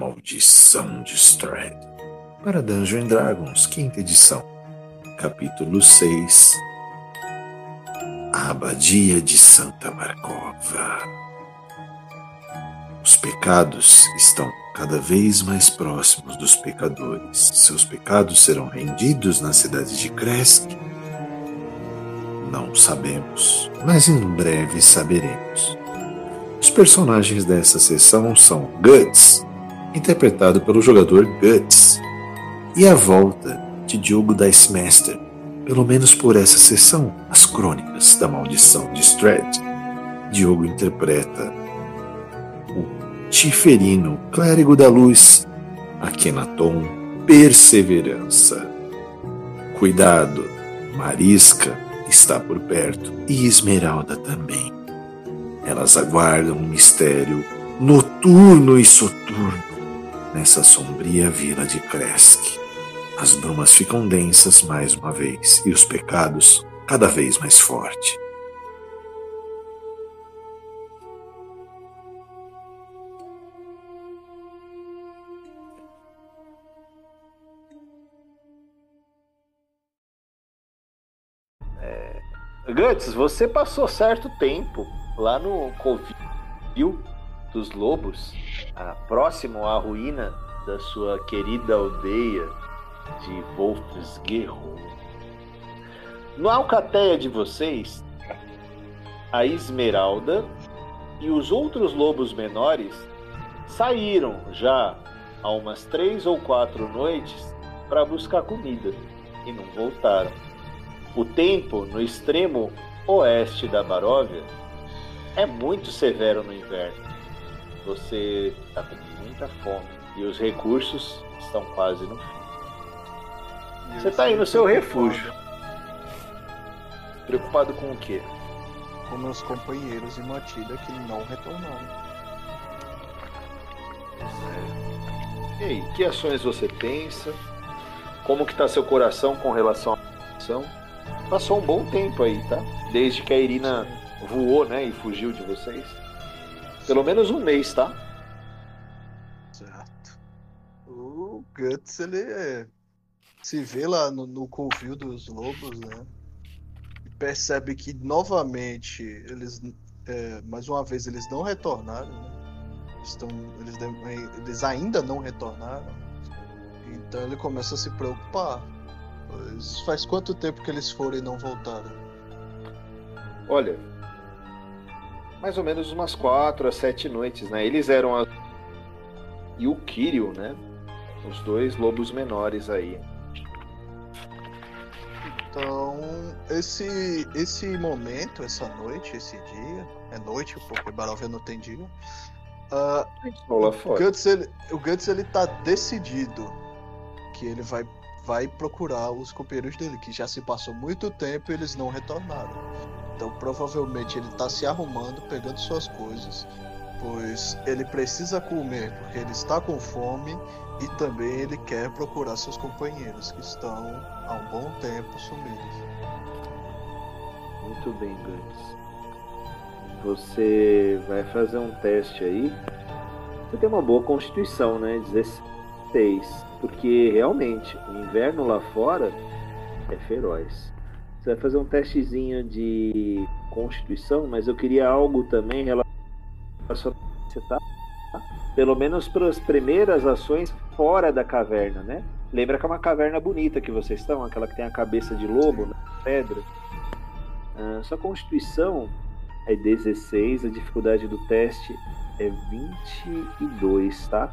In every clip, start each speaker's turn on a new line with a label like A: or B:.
A: Maldição de Strad. Para Dungeon Dragons, quinta edição. Capítulo 6 A Abadia de Santa Marcova. Os pecados estão cada vez mais próximos dos pecadores. Seus pecados serão rendidos na cidade de Kresk? Não sabemos, mas em breve saberemos. Os personagens dessa sessão são Guts, interpretado pelo jogador Guts, e a volta de Diogo Dicemaster, pelo menos por essa sessão, as crônicas da maldição de Strad. Diogo interpreta o Tiferino, clérigo da luz, Akenaton, perseverança. Cuidado, Marisca está por perto e Esmeralda também. Elas aguardam um mistério noturno e soturno nessa sombria vila de Kresk. As brumas ficam densas mais uma vez e os pecados cada vez mais fortes.
B: É... Guts, você passou certo tempo lá no Covil dos Lobos, próximo à ruína da sua querida aldeia de Wolfsguerro. No Alcateia de vocês, a Esmeralda e os outros lobos menores saíram já há umas três ou quatro noites para buscar comida e não voltaram. O tempo no extremo oeste da Baróvia é muito severo no inverno. Você está com muita fome e os recursos estão quase no fim. Você está aí no seu refúgio. Preocupado com o quê?
C: Com meus companheiros e Matilda que não retornaram.
B: E aí, que ações você pensa? Como que tá seu coração com relação à ação? Passou um bom tempo aí, tá? Desde que a Irina voou, né, e fugiu de vocês. Pelo menos um mês, tá?
C: Certo. O Guts, ele é... se vê lá no, no covil dos lobos, né? E percebe que novamente eles, é, mais uma vez, eles não retornaram, né? Estão, eles, eles ainda não retornaram. Então ele começa a se preocupar. Pois faz quanto tempo que eles foram e não voltaram?
B: Olha, mais ou menos umas quatro a sete noites, né? Eles eram a... e o Kirio, né? Os dois lobos menores aí.
C: Então, esse esse momento, essa noite, esse dia, é noite porque Barovia não tem dia. Uh, o, Guts, ele, o Guts ele tá decidido que ele vai vai procurar os companheiros dele, que já se passou muito tempo e eles não retornaram. Então provavelmente ele está se arrumando, pegando suas coisas, pois ele precisa comer porque ele está com fome e também ele quer procurar seus companheiros que estão há um bom tempo sumidos.
B: Muito bem, Guts. Você vai fazer um teste aí. Você tem uma boa constituição, né? 16. Porque realmente o inverno lá fora é feroz. Você vai fazer um testezinho de constituição, mas eu queria algo também relacionado tá? Pelo menos para as primeiras ações fora da caverna, né? Lembra que é uma caverna bonita que vocês estão, aquela que tem a cabeça de lobo na pedra. Ah, sua constituição é 16, a dificuldade do teste é 22, tá?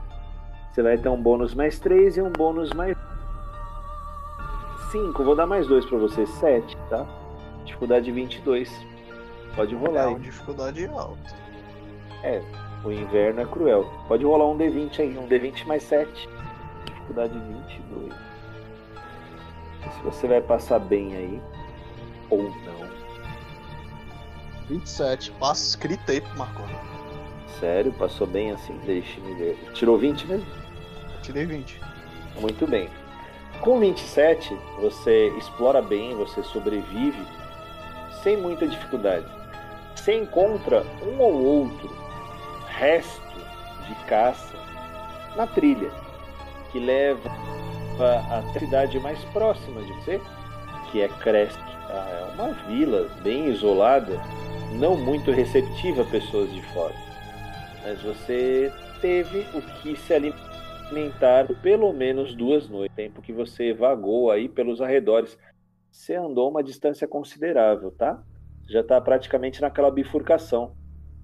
B: Você vai ter um bônus mais 3 e um bônus mais 5, vou dar mais 2 pra você, 7, tá? Dificuldade 22. Pode rolar. É
C: uma dificuldade alta.
B: É, o inverno é cruel. Pode rolar um D20 aí, um D20 mais 7. Dificuldade 22. Se você vai passar bem aí, ou não.
C: 27, passa escrito aí pro Marconi.
B: Sério, passou bem assim? Deixa-me ver. Tirou 20 mesmo?
C: Tirei 20.
B: Muito bem. Com 27, você explora bem, você sobrevive sem muita dificuldade. Você encontra um ou outro resto de caça na trilha, que leva a cidade mais próxima de você, que é Crest. Tá? É uma vila bem isolada, não muito receptiva a pessoas de fora. Mas você teve o que se alimentar pelo menos duas noites, tempo que você vagou aí pelos arredores. Você andou uma distância considerável, tá? Já está praticamente naquela bifurcação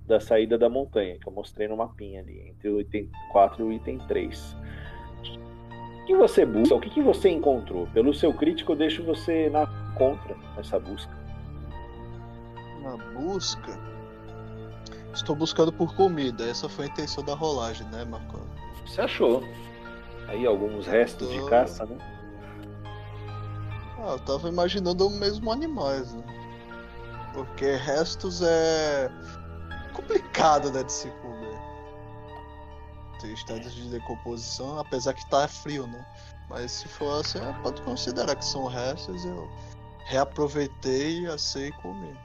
B: da saída da montanha, que eu mostrei no mapinha ali, entre o item 4 e o item 3. O que você busca? O que, você encontrou? Pelo seu crítico, eu deixo você na contra nessa busca.
C: Na busca? Estou buscando por comida. Essa foi a intenção da rolagem, né, Marco?
B: Você achou? Aí alguns restos tô... de caça, né?
C: Ah, eu tava imaginando o mesmo animais, né? Porque restos é complicado, né, de se comer. Tem estados de decomposição, apesar que tá frio, né? Mas se for assim, pode considerar que são restos, eu reaproveitei, e assei e comi.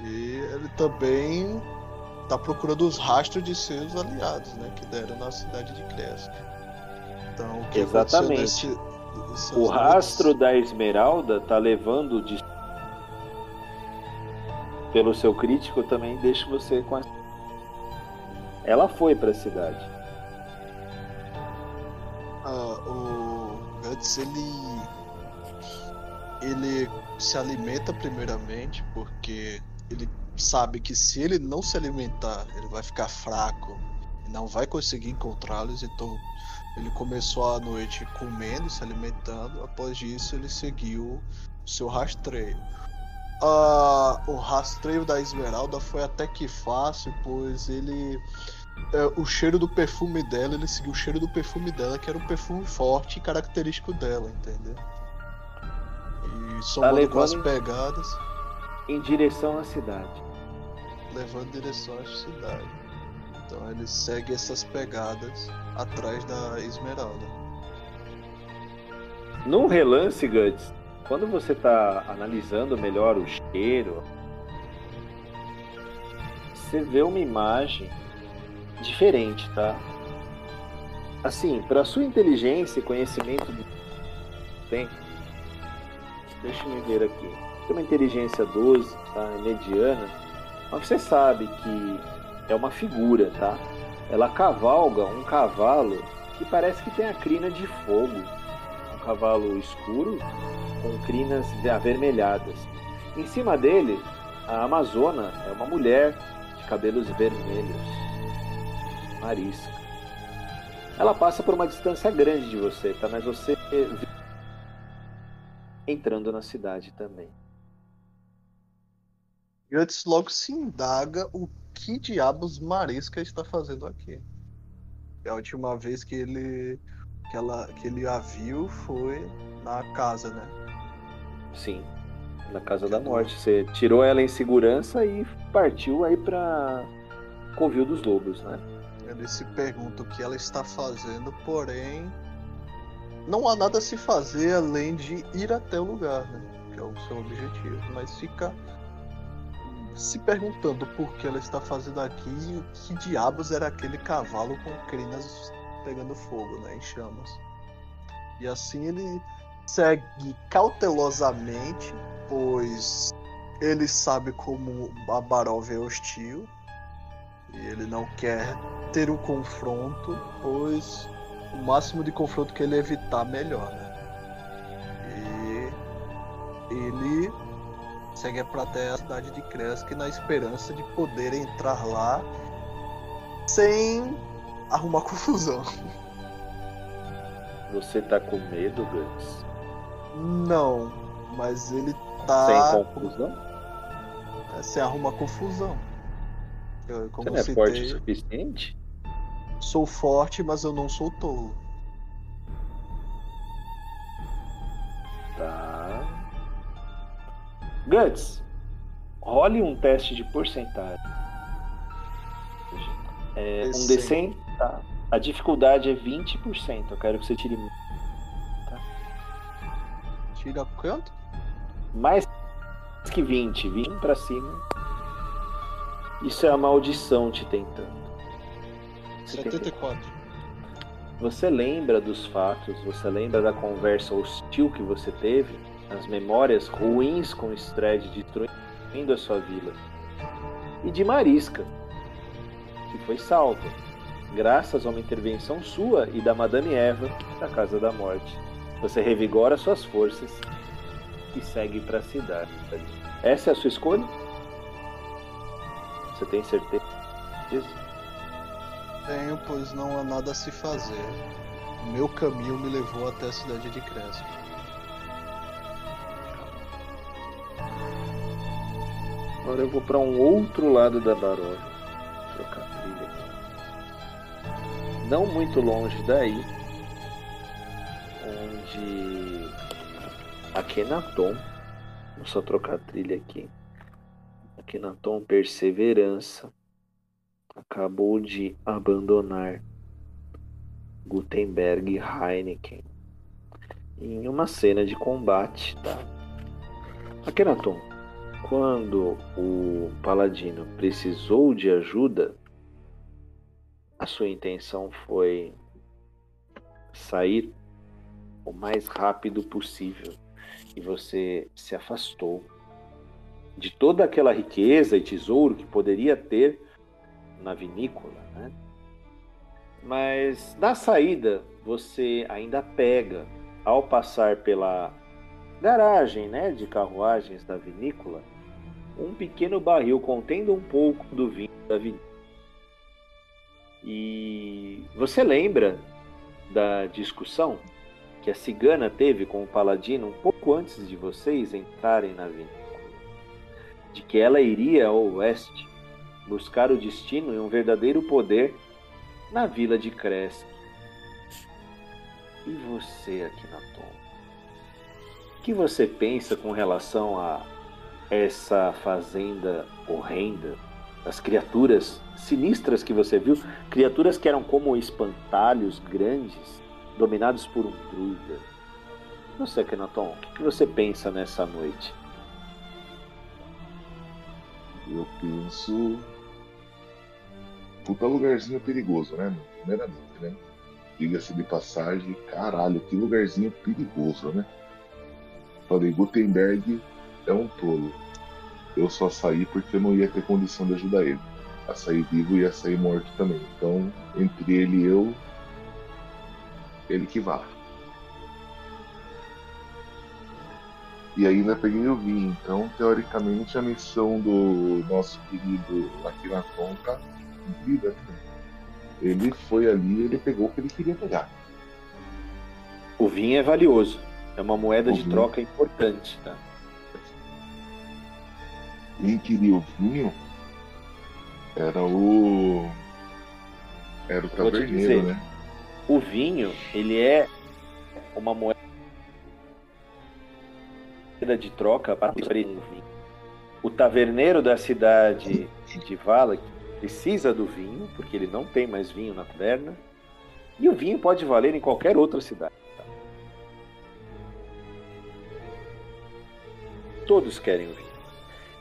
C: E ele também tá procurando os rastros de seus aliados, né? Que deram na cidade de Crest. Então, o que
B: Exatamente. Nesse, o rastro da Esmeralda tá levando de pelo seu crítico também deixa você com a... ela foi para a cidade
C: ah, o Guts ele ele se alimenta primeiramente porque ele sabe que se ele não se alimentar ele vai ficar fraco e não vai conseguir encontrá-los então ele começou a noite comendo se alimentando após isso ele seguiu o seu rastreio Uh, o rastreio da Esmeralda foi até que fácil, pois ele. É, o cheiro do perfume dela, ele seguiu o cheiro do perfume dela, que era um perfume forte e característico dela, entendeu? E somando tá com as pegadas.
B: Em direção à cidade.
C: Levando em direção à cidade. Então ele segue essas pegadas atrás da Esmeralda.
B: Num relance, Guts, quando você está analisando melhor o cheiro, você vê uma imagem diferente, tá? Assim, para sua inteligência e conhecimento do tempo, deixa eu ver aqui. Tem uma inteligência 12, tá? Mediana, mas você sabe que é uma figura, tá? Ela cavalga um cavalo que parece que tem a crina de fogo. Um cavalo escuro com crinas avermelhadas. Em cima dele, a Amazona é uma mulher de cabelos vermelhos, Marisca. Ela passa por uma distância grande de você, tá? Mas você entrando na cidade também.
C: Guts logo se indaga o que diabos Marisca está fazendo aqui. A última vez que ele que, ela, que ele a viu foi na casa, né?
B: Sim. Na Casa da Morte. Você tirou ela em segurança e partiu aí pra Covil dos Lobos, né?
C: Ele se pergunta o que ela está fazendo, porém. Não há nada a se fazer além de ir até o lugar, né? Que é o seu objetivo. Mas fica se perguntando por que ela está fazendo aqui e o que diabos era aquele cavalo com crinas pegando fogo, né? Em chamas. E assim ele segue cautelosamente, pois ele sabe como a Barov é hostil e ele não quer ter um confronto, pois o máximo de confronto que ele evitar, melhor, né? Segue para até a cidade de Kresk na esperança de poder entrar lá sem arrumar confusão.
B: Você tá com medo, Guts?
C: Não, mas ele tá.
B: Sem confusão?
C: É, sem arrumar confusão.
B: Eu, como Você não é citei, forte o suficiente?
C: Sou forte, mas eu não sou tolo.
B: Tá. Guts, role um teste de porcentagem. É, um D100, tá? A dificuldade é 20%. Eu quero que você tire
C: Tira quanto?
B: Mais que 20, 20 pra cima. Isso é a maldição te tentando.
C: 74.
B: Você lembra dos fatos, você lembra da conversa hostil que você teve, as memórias ruins com Stred destruindo a sua vila. E de Marisca, que foi salva, graças a uma intervenção sua e da Madame Eva da Casa da Morte. Você revigora suas forças e segue para a cidade. Essa é a sua escolha? Você tem certeza?
C: Tenho, pois não há nada a se fazer. O meu caminho me levou até a cidade de Crespo.
B: Agora eu vou para um outro lado da Baró. Trocar trilha aqui. Não muito longe daí, onde Akenaton, vou só trocar trilha aqui. Akenaton Perseverança acabou de abandonar Gutenberg Heineken em uma cena de combate, tá? Akhenaton, quando o paladino precisou de ajuda, a sua intenção foi sair o mais rápido possível e você se afastou de toda aquela riqueza e tesouro que poderia ter na vinícola, né? Mas na saída você ainda pega, ao passar pela garagem, né, de carruagens da vinícola, um pequeno barril contendo um pouco do vinho da vinícola. E você lembra da discussão que a cigana teve com o paladino um pouco antes de vocês entrarem na vinícola? De que ela iria ao oeste buscar o destino e um verdadeiro poder na vila de Crest. E você aqui na Tom? O que você pensa com relação a essa fazenda horrenda? As criaturas sinistras que você viu, criaturas que eram como espantalhos grandes, dominados por um druida. Você, Kenaton, o que você pensa nessa noite?
D: Eu penso puta lugarzinho perigoso, né? Primeiramente, né? Diga-se de passagem, caralho, que lugarzinho perigoso, né? Falei, Gutenberg é um tolo. Eu só saí porque eu não ia ter condição de ajudar ele. A sair vivo e a sair morto também. Então, entre ele e eu, ele que vá. E ainda peguei o vinho. Então, teoricamente, a missão do nosso querido aqui na conta vida. Ele foi ali, ele pegou o que ele queria pegar.
B: O vinho é valioso. É uma moeda o de vinho. troca importante, tá?
D: Quem queria o vinho era o. Era o taverneiro, dizer, né?
B: O vinho, ele é uma moeda de troca para o vinho. O taverneiro da cidade de Vala, precisa do vinho, porque ele não tem mais vinho na taverna. E o vinho pode valer em qualquer outra cidade. Todos querem o vinho.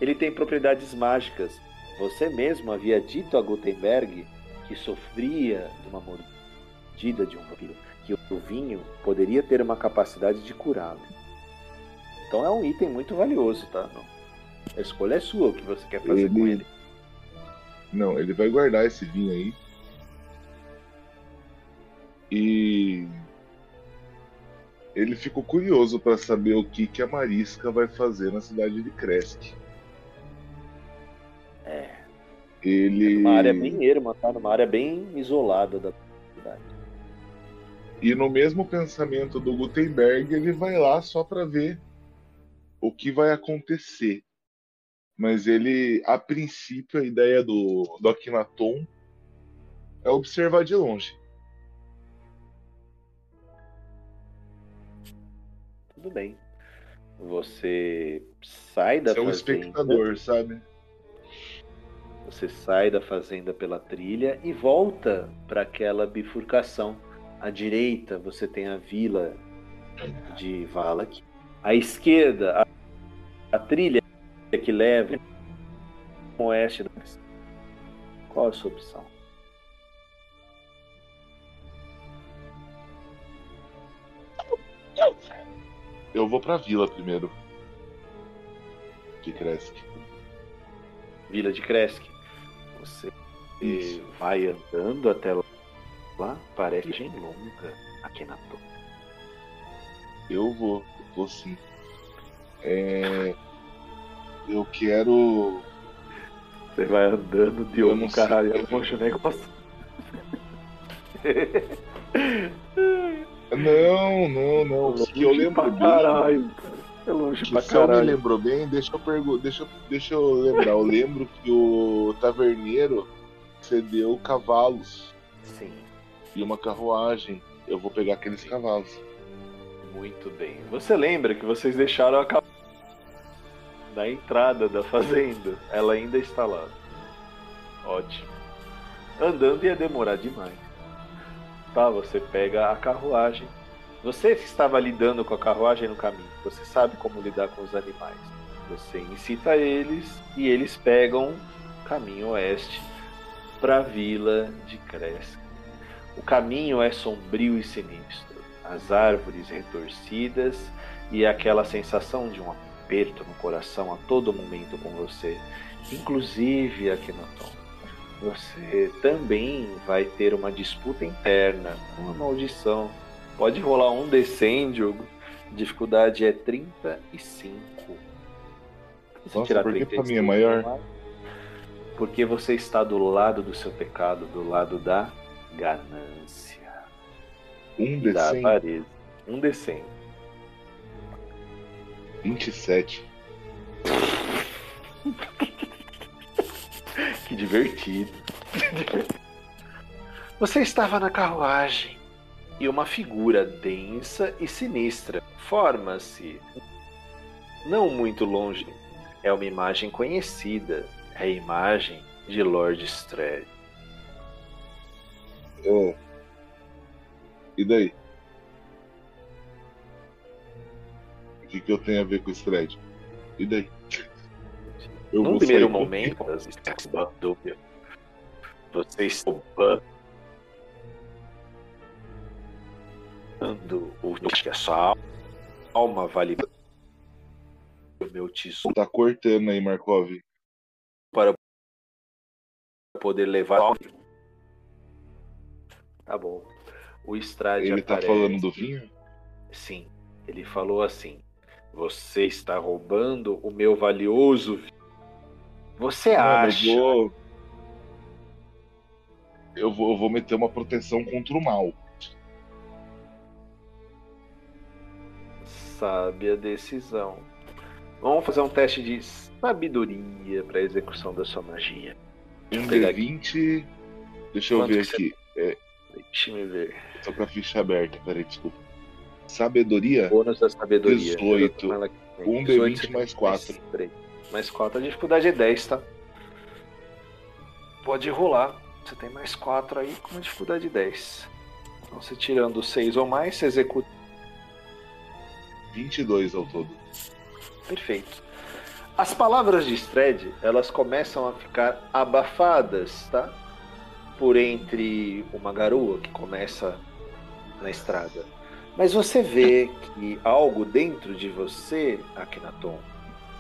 B: Ele tem propriedades mágicas. Você mesmo havia dito a Gutenberg que sofria de uma mordida de um vampiro, que o vinho poderia ter uma capacidade de curá-lo. Então é um item muito valioso, tá? A escolha é sua, o que você quer fazer ele, com ele.
D: Não, ele vai guardar esse vinho aí. E ele ficou curioso para saber o que, que a Marisca vai fazer na cidade de Kresk.
B: É.
D: Ele.
B: É uma área bem erma, tá? Numa área bem isolada da cidade.
D: E no mesmo pensamento do Gutenberg, ele vai lá só para ver o que vai acontecer mas ele, a princípio, a ideia do, do Akhenaton é observar de longe.
B: Tudo bem. Você sai da Você.
D: É um espectador, sabe?
B: Você sai da fazenda pela trilha e volta para aquela bifurcação. À direita você tem a vila de Valak. À esquerda, a, a trilha que leva ao oeste. Qual a sua opção?
D: Eu vou para a vila primeiro. De Kresk.
B: Vila de Kresk. Você
D: Isso.
B: vai andando até lá. parece longa aqui na torre.
D: Eu vou, vou sim. É, Eu quero.
B: Você vai andando de
D: Eu sei.
B: caralho, eu vou negócio.
D: Não, não, não. Que eu lembro
B: pra caralho. É longe
D: Que
B: pra
D: se eu me
B: caralho.
D: lembro bem, deixa eu perguntar, deixa, eu- deixa eu lembrar. Eu lembro que o taverneiro cedeu cavalos
B: Sim,
D: e uma carruagem. Eu vou pegar aqueles cavalos.
B: muito bem. Você lembra que vocês deixaram a ca- na entrada da fazenda? Ela ainda está lá. Ótimo. Andando ia demorar demais. Tá, você pega a carruagem. Você que estava lidando com a carruagem no caminho, você sabe como lidar com os animais. Você incita eles e eles pegam caminho oeste para a vila de Cresca. O caminho é sombrio e sinistro. As árvores retorcidas e aquela sensação de um aperto no coração a todo momento com você, inclusive aqui no tom. Você também vai ter uma disputa interna, uma maldição. Pode rolar um D100, Diogo. Dificuldade é 35. Se
D: Nossa, por que pra mim é maior?
B: Porque você está do lado do seu pecado, do lado da ganância
D: Um
B: e da
D: D100,
B: avareza. Um D100.
D: 27.
B: Que divertido. Você estava na carruagem e uma figura densa e sinistra forma-se. Não muito longe. É uma imagem conhecida. É a imagem de Lord Strad.
D: É. E daí? O que, que eu tenho a ver com esse thread? E daí? Eu
B: primeiro
D: sair com-
B: momento, você está você está o que a sua alma vale o meu tesouro
D: Tá cortando aí, Markov.
B: para poder levar. Tá bom. O Strade
D: Ele tá
B: aparece.
D: falando do vinho?
B: Sim. Ele falou assim: Você está roubando o meu valioso vinho. Você
D: Mano,
B: acha?
D: eu vou... eu vou. Eu vou meter uma proteção contra o mal.
B: Sabe a decisão. Vamos fazer um teste de sabedoria para execução da sua magia.
D: Um
B: pegar aqui.
D: D20. Deixa eu
B: Quanto
D: ver
B: que
D: aqui.
B: Deixa me ver.
D: Tô com a ficha aberta, peraí, desculpa. Sabedoria?
B: Bônus da sabedoria.
D: 18.
B: Eu tô com ela aqui.
D: Um
B: 18,
D: D20 mais 4.
B: três. Mais 4. A dificuldade é 10, tá? Pode rolar. Você tem mais 4 aí com uma dificuldade 10. Então, você tirando 6 ou mais, você executa.
D: 22 ao todo.
B: Perfeito. As palavras de Stred, elas começam a ficar abafadas, tá? Por entre uma garoa que começa na estrada. Mas você vê que algo dentro de você, Akhenaton,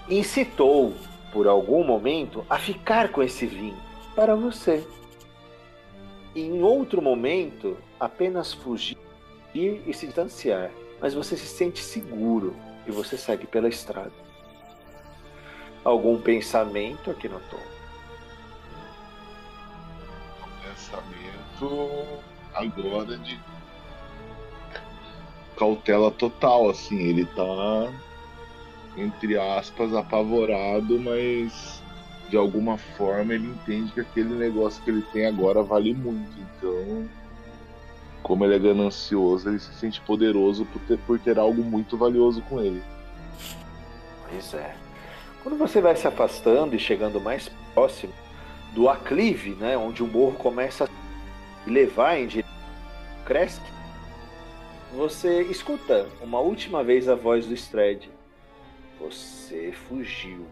B: incitou por algum momento a ficar com esse vinho para você. E em outro momento, apenas fugir e se distanciar. Mas você se sente seguro e você segue pela estrada. Algum pensamento aqui no tom?
D: Pensamento agora de cautela total, assim. Ele tá, entre aspas, apavorado, mas de alguma forma ele entende que aquele negócio que ele tem agora vale muito. Então, como ele é ganancioso, ele se sente poderoso por ter, por ter algo muito valioso com ele.
B: Pois é. Quando você vai se afastando e chegando mais próximo do aclive, né, onde o morro começa a levar em direção Kresk, você escuta uma última vez a voz do Stred. Você fugiu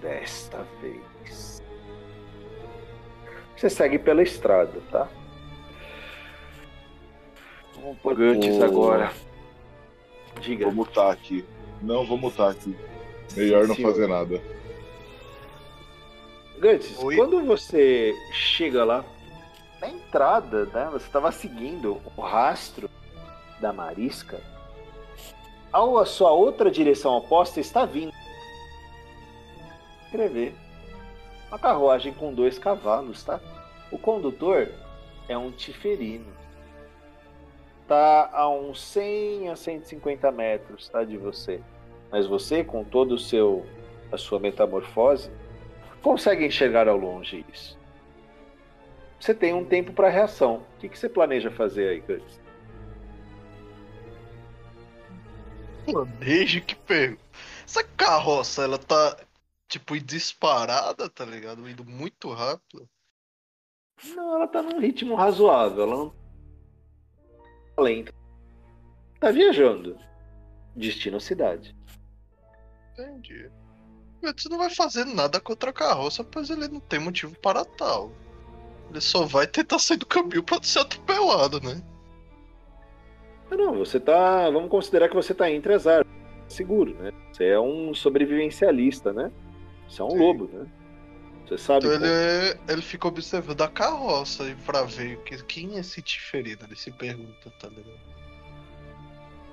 B: desta vez. Você segue pela estrada, tá? Vamos por Gantes
D: Ô,
B: agora. Diga.
D: Como tá aqui? Não, vou mutar aqui. Melhor não
B: Sim,
D: fazer nada.
B: Gantz,
C: Oi?
B: quando você chega lá, na entrada, né, você estava seguindo o rastro da marisca, ao a sua outra direção oposta está vindo. Escrever. Uma carruagem com dois cavalos, tá? O condutor é um tiferino. Tá a uns 100 a 150 metros, tá, de você. Mas você, com todo o seu a sua metamorfose, consegue enxergar ao longe isso. Você tem um tempo para reação. O que, que você planeja fazer aí, Guts?
C: Planejo que pergunta. Essa carroça, ela tá, tipo, disparada, tá ligado? Indo muito rápido.
B: Não, ela tá num ritmo razoável. Ela não tá lenta. Tá viajando. Destino cidade.
C: Entendi. Você não vai fazer nada contra a carroça, pois ele não tem motivo para tal. Ele só vai tentar sair do caminho pra ser atropelado, né?
B: Não, não, você tá. Vamos considerar que você tá entre as árvores. Seguro, né? Você é um sobrevivencialista, né? Você é um
C: Sim.
B: lobo, né? Você sabe.
C: Então
B: como-
C: ele, ele fica observando a carroça e pra ver que, quem é esse Tiferino. Ele se pergunta, tá ligado?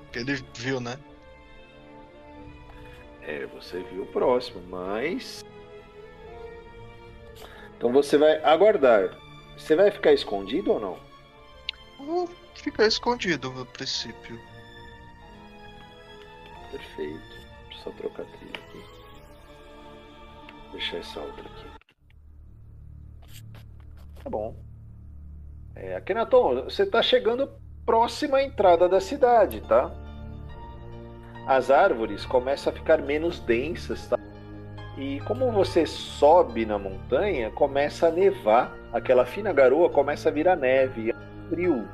C: Porque ele viu, né?
B: É, você viu o próximo, mas. Então você vai aguardar. Você vai ficar escondido ou não?
C: Vou ficar escondido no princípio.
B: Perfeito. Deixa eu só trocar a trilha aqui. Deixar essa outra aqui. Tá bom. É, Akhenaton, você tá chegando próximo à entrada da cidade, tá? As árvores começam a ficar menos densas, tá? E como você sobe na montanha, começa a nevar. Aquela fina garoa começa a virar neve. É frio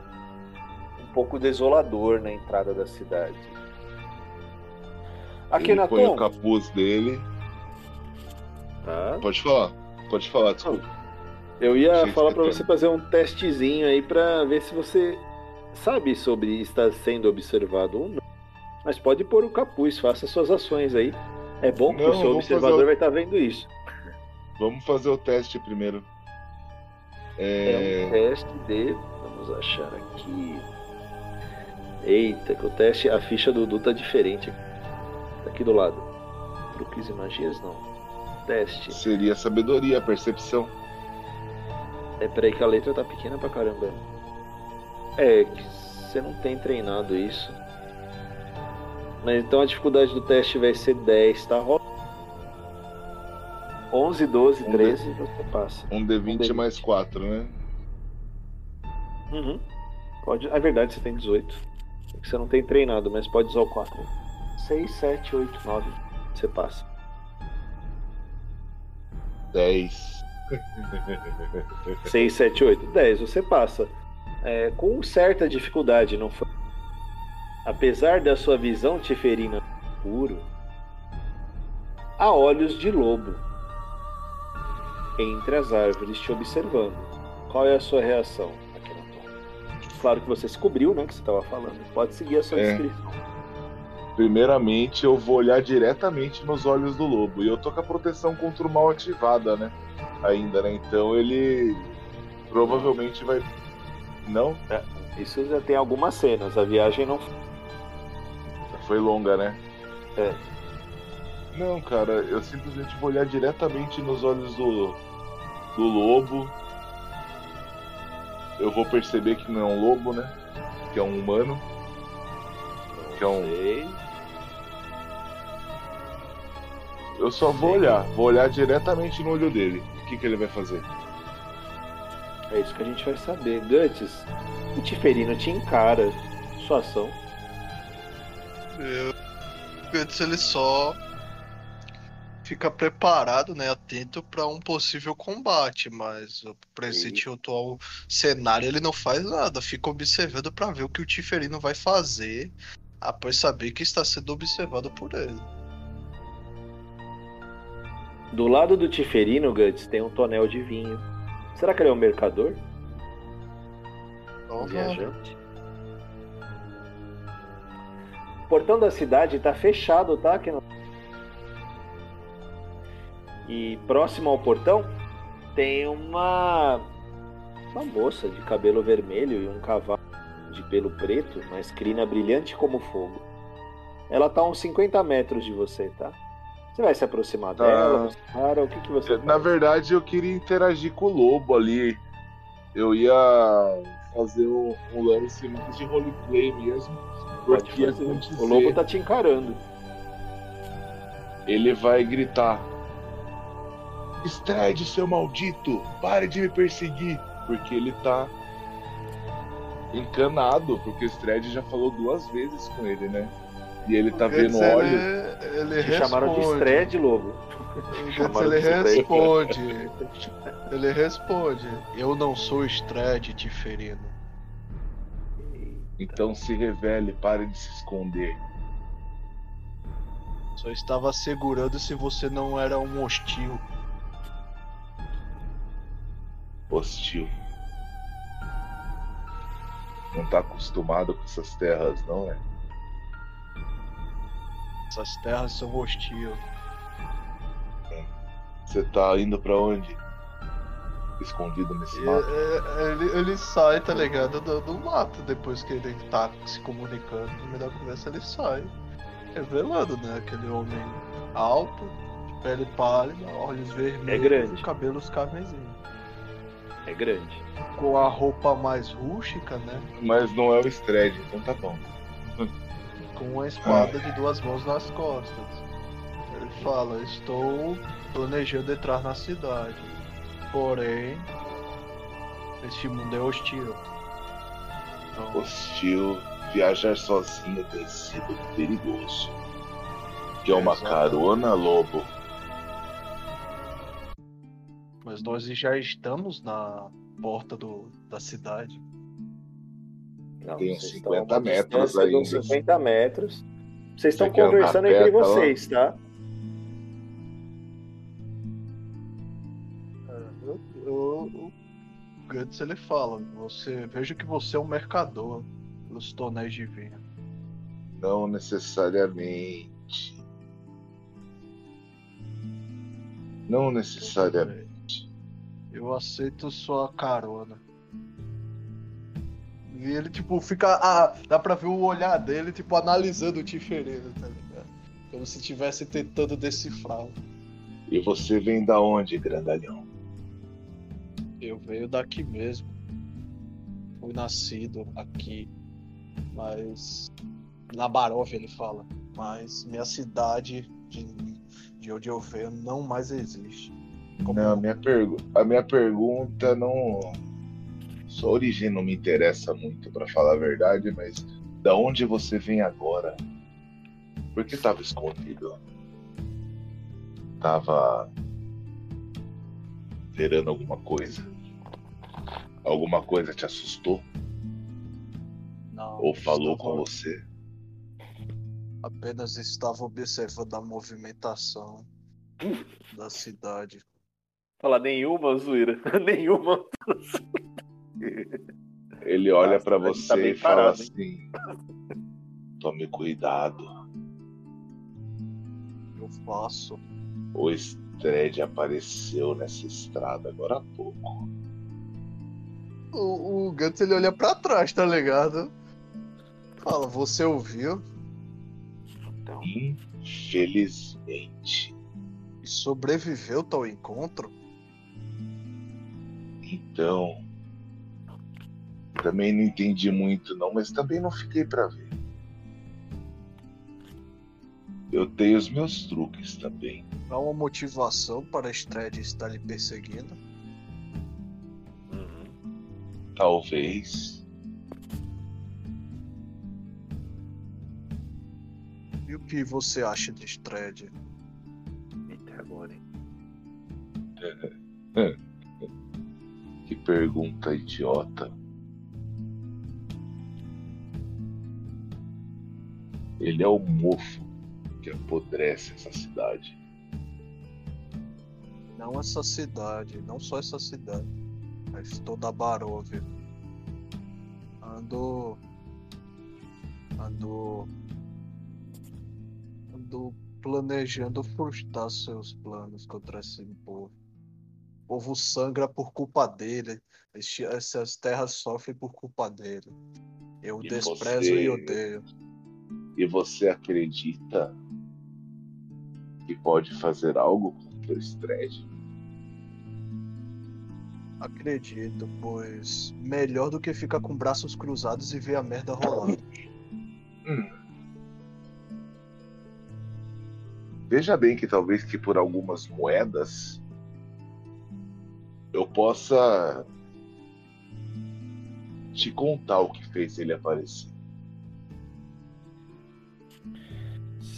B: um pouco desolador na entrada da cidade.
D: Ele põe o capuz dele.
B: tá?
D: Pode falar. Pode falar, desculpa.
B: Eu ia falar
D: tinha-
B: você fazer um testezinho aí pra ver se você sabe sobre estar sendo observado ou não. Mas pode pôr o capuz, faça suas ações aí. É bom que
D: Não,
B: o seu observador
D: o-
B: vai estar vendo isso.
D: Vamos fazer o teste primeiro.
B: É um
D: É...
B: teste de. Vamos achar aqui. Eita, que o teste. A ficha do Dudu tá diferente. Tá aqui do lado. Truques e magias não. Teste.
D: Seria sabedoria, percepção.
B: É, peraí que a letra tá pequena pra caramba. É, que você não tem treinado isso. Mas então a dificuldade do teste vai ser 10, tá? Rola. 11, 12,
D: Um
B: 13, você passa.
D: Um D20
B: D20.
D: mais 4, né?
B: Uhum. Pode. É verdade, você tem 18. É que você não tem treinado, mas pode usar o 4. 6, 7, 8, 9. Você passa.
D: 10.
B: 6, 7, 8, 10. Você passa. É, com certa dificuldade, não foi? Apesar da sua visão tiferina puro, há olhos de lobo entre as árvores te observando. Qual é a sua reação, Akhenaton? Claro que você se cobriu, né? Que você estava falando. Pode seguir a sua
D: É.
B: descrição.
D: Primeiramente, eu vou olhar diretamente nos olhos do lobo. E eu tô com a proteção contra o mal ativada, né? Ainda, né? Então ele provavelmente vai. Não?
B: Isso já tem algumas cenas. A viagem não
D: Foi longa, né?
B: É.
D: Não, cara, eu simplesmente vou olhar diretamente nos olhos do, do lobo. Eu vou perceber que não é um lobo, né? Que é um humano. Que é um.
B: sei.
D: Eu só vou olhar, vou olhar diretamente no olho dele. O que, que ele vai fazer?
B: É isso que a gente vai saber. Guts, o Tiferino te encara. Sua ação.
C: Eu... Antes ele só fica preparado, né, atento para um possível combate, mas esse
B: Sim.
C: atual cenário ele não faz nada, fica observando para ver o que o Tiferino vai fazer após saber que está sendo observado por ele.
B: Do lado do Tiferino, Guts, tem um tonel de vinho. Será que ele é um mercador? Um viajante? portão da cidade está fechado, tá? Aqui no... E próximo ao portão tem uma uma moça de cabelo vermelho e um cavalo de pelo preto, mas crina brilhante como fogo. Ela tá a uns 50 metros de você, tá? Você vai se aproximar
D: Tá.
B: dela, cara, o que, que você
D: Na
B: faz?
D: verdade, eu queria interagir com o lobo ali. Eu ia fazer um, um lance mais de roleplay mesmo. Porque dizer,
B: O lobo tá te encarando.
D: ele vai gritar: Stred, seu maldito! Pare de me perseguir! Porque ele tá encanado, porque o Stred já falou duas vezes com ele, né? E ele tá vendo óleo.
C: Ele,
B: chamaram de
C: responde.
B: Stred, lobo. De
C: ele responde. Ele responde. Eu não sou Stred te ferindo.
D: Então se revele, pare de se esconder.
C: Só estava segurando se você não era um hostil.
D: hostil. Não tá acostumado com essas terras, não é?
C: Essas terras são hostil.
D: Você tá indo pra onde? Escondido nesse mato?
C: é- Ele, ele sai, tá ligado? Do, do mato depois que ele tá se comunicando. No meio da conversa ele sai. Revelando, né? Aquele homem alto, de pele pálida, olhos vermelhos
B: É grande.
C: e cabelos carmesim.
B: É grande.
C: Com a roupa mais rústica, né?
D: Mas não é o Stred, então tá bom.
C: Com uma espada de duas mãos nas costas. Ele fala, estou planejando entrar na cidade. Porém, este mundo é hostil. Então,
D: Hostil, viajar sozinho tem sido perigoso. Quer uma
C: Exato.
D: carona, lobo?
C: mas nós já estamos na porta do, da cidade.
B: Não,
D: Tem uns
B: vocês
D: 50
B: estão a uma
D: metros
B: uns
D: ainda.
B: 50 metros. Vocês estão
D: andar
B: conversando entre vocês, tá?
C: Eu- o Guts ele fala, você vejo que você é um mercador dos tonéis de vinho.
D: Não necessariamente. Não necessariamente.
C: Eu aceito sua carona. E ele, tipo, fica. Ah, dá pra ver o olhar dele, tipo, analisando o Tiferino, tá ligado? Como se estivesse tentando decifrar.
D: E você vem da onde, grandalhão?
C: Eu venho daqui mesmo. Fui nascido aqui. Mas. Na Baróvia ele fala. Mas minha cidade de, de onde eu venho não mais existe. Como-
D: Não, a minha, pergu a minha pergunta não. Sua origem não me interessa muito, pra falar a verdade, mas da onde você vem agora? Por que tava escondido? Tava. Verando alguma coisa? Alguma coisa te assustou?
C: Não,
D: Ou falou
C: estava-
D: com você?
C: Apenas estava observando a movimentação da cidade.
B: Falar nenhuma zoeira. nenhuma.
D: Ele olha
B: ele tá
D: você
B: bem
D: e fala
B: parado,
D: assim: Tome cuidado.
C: Eu faço.
D: O Stred apareceu nessa estrada agora há pouco.
C: O, o Guts ele olha pra trás, tá ligado? Fala, você ouviu?
B: Então,
D: Infelizmente.
C: E sobreviveu tal encontro?
D: Então. Também não entendi muito, não, mas também não fiquei pra ver. Eu tenho os meus truques também.
C: Há uma motivação para Stred estar lhe perseguindo?
B: uhum.
D: Talvez.
C: E o que você acha de Stred?
B: Hein?
D: Que pergunta idiota. Ele é o mofo que apodrece essa cidade.
C: Não essa cidade, não só essa cidade, mas toda a Baróvia. Ando. Ando planejando, planejando frustrar seus planos contra esse povo. O povo sangra por culpa dele. Essas terras sofrem por culpa dele. Eu
D: E
C: desprezo
D: você-
C: e odeio.
D: E você acredita que pode fazer algo contra o Stred?
C: Acredito, pois melhor do que ficar com braços cruzados e ver a merda rolar.
D: Veja bem que talvez que por algumas moedas eu possa te contar o que fez ele aparecer.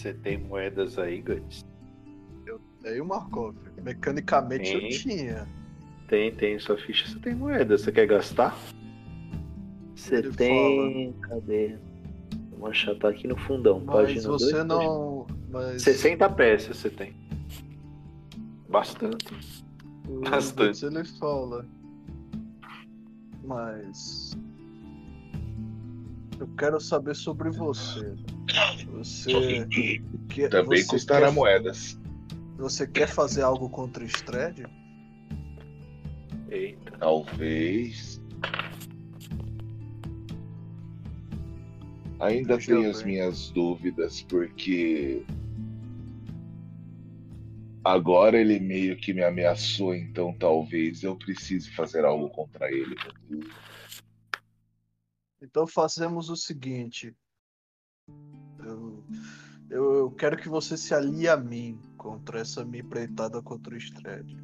B: Você tem moedas aí, Guts?
C: Aí o Markov, mecanicamente eu
B: Tem.
C: tinha.
B: Tem, tem sua ficha. Você tem moeda. Você quer gastar? Você
C: Ele
B: tem. Cadê? Vamos achar, tá aqui no fundão.
C: Mas
B: página
C: você
B: dois,
C: não. Mas
B: 60 peças você tem. Bastante. bastante.
C: Ele fala. Mas. Eu quero saber sobre você. Você. Que,
D: Também
C: você
D: custará
C: quer,
D: moedas.
C: Você quer fazer algo contra o Stred?
B: Eita.
D: Talvez. Ainda tenho as minhas dúvidas, porque agora ele meio que me ameaçou, então talvez eu precise fazer algo contra ele.
C: Então fazemos o seguinte. Eu, eu, eu quero que você se alie a mim contra essa minha empreitada contra o Stred.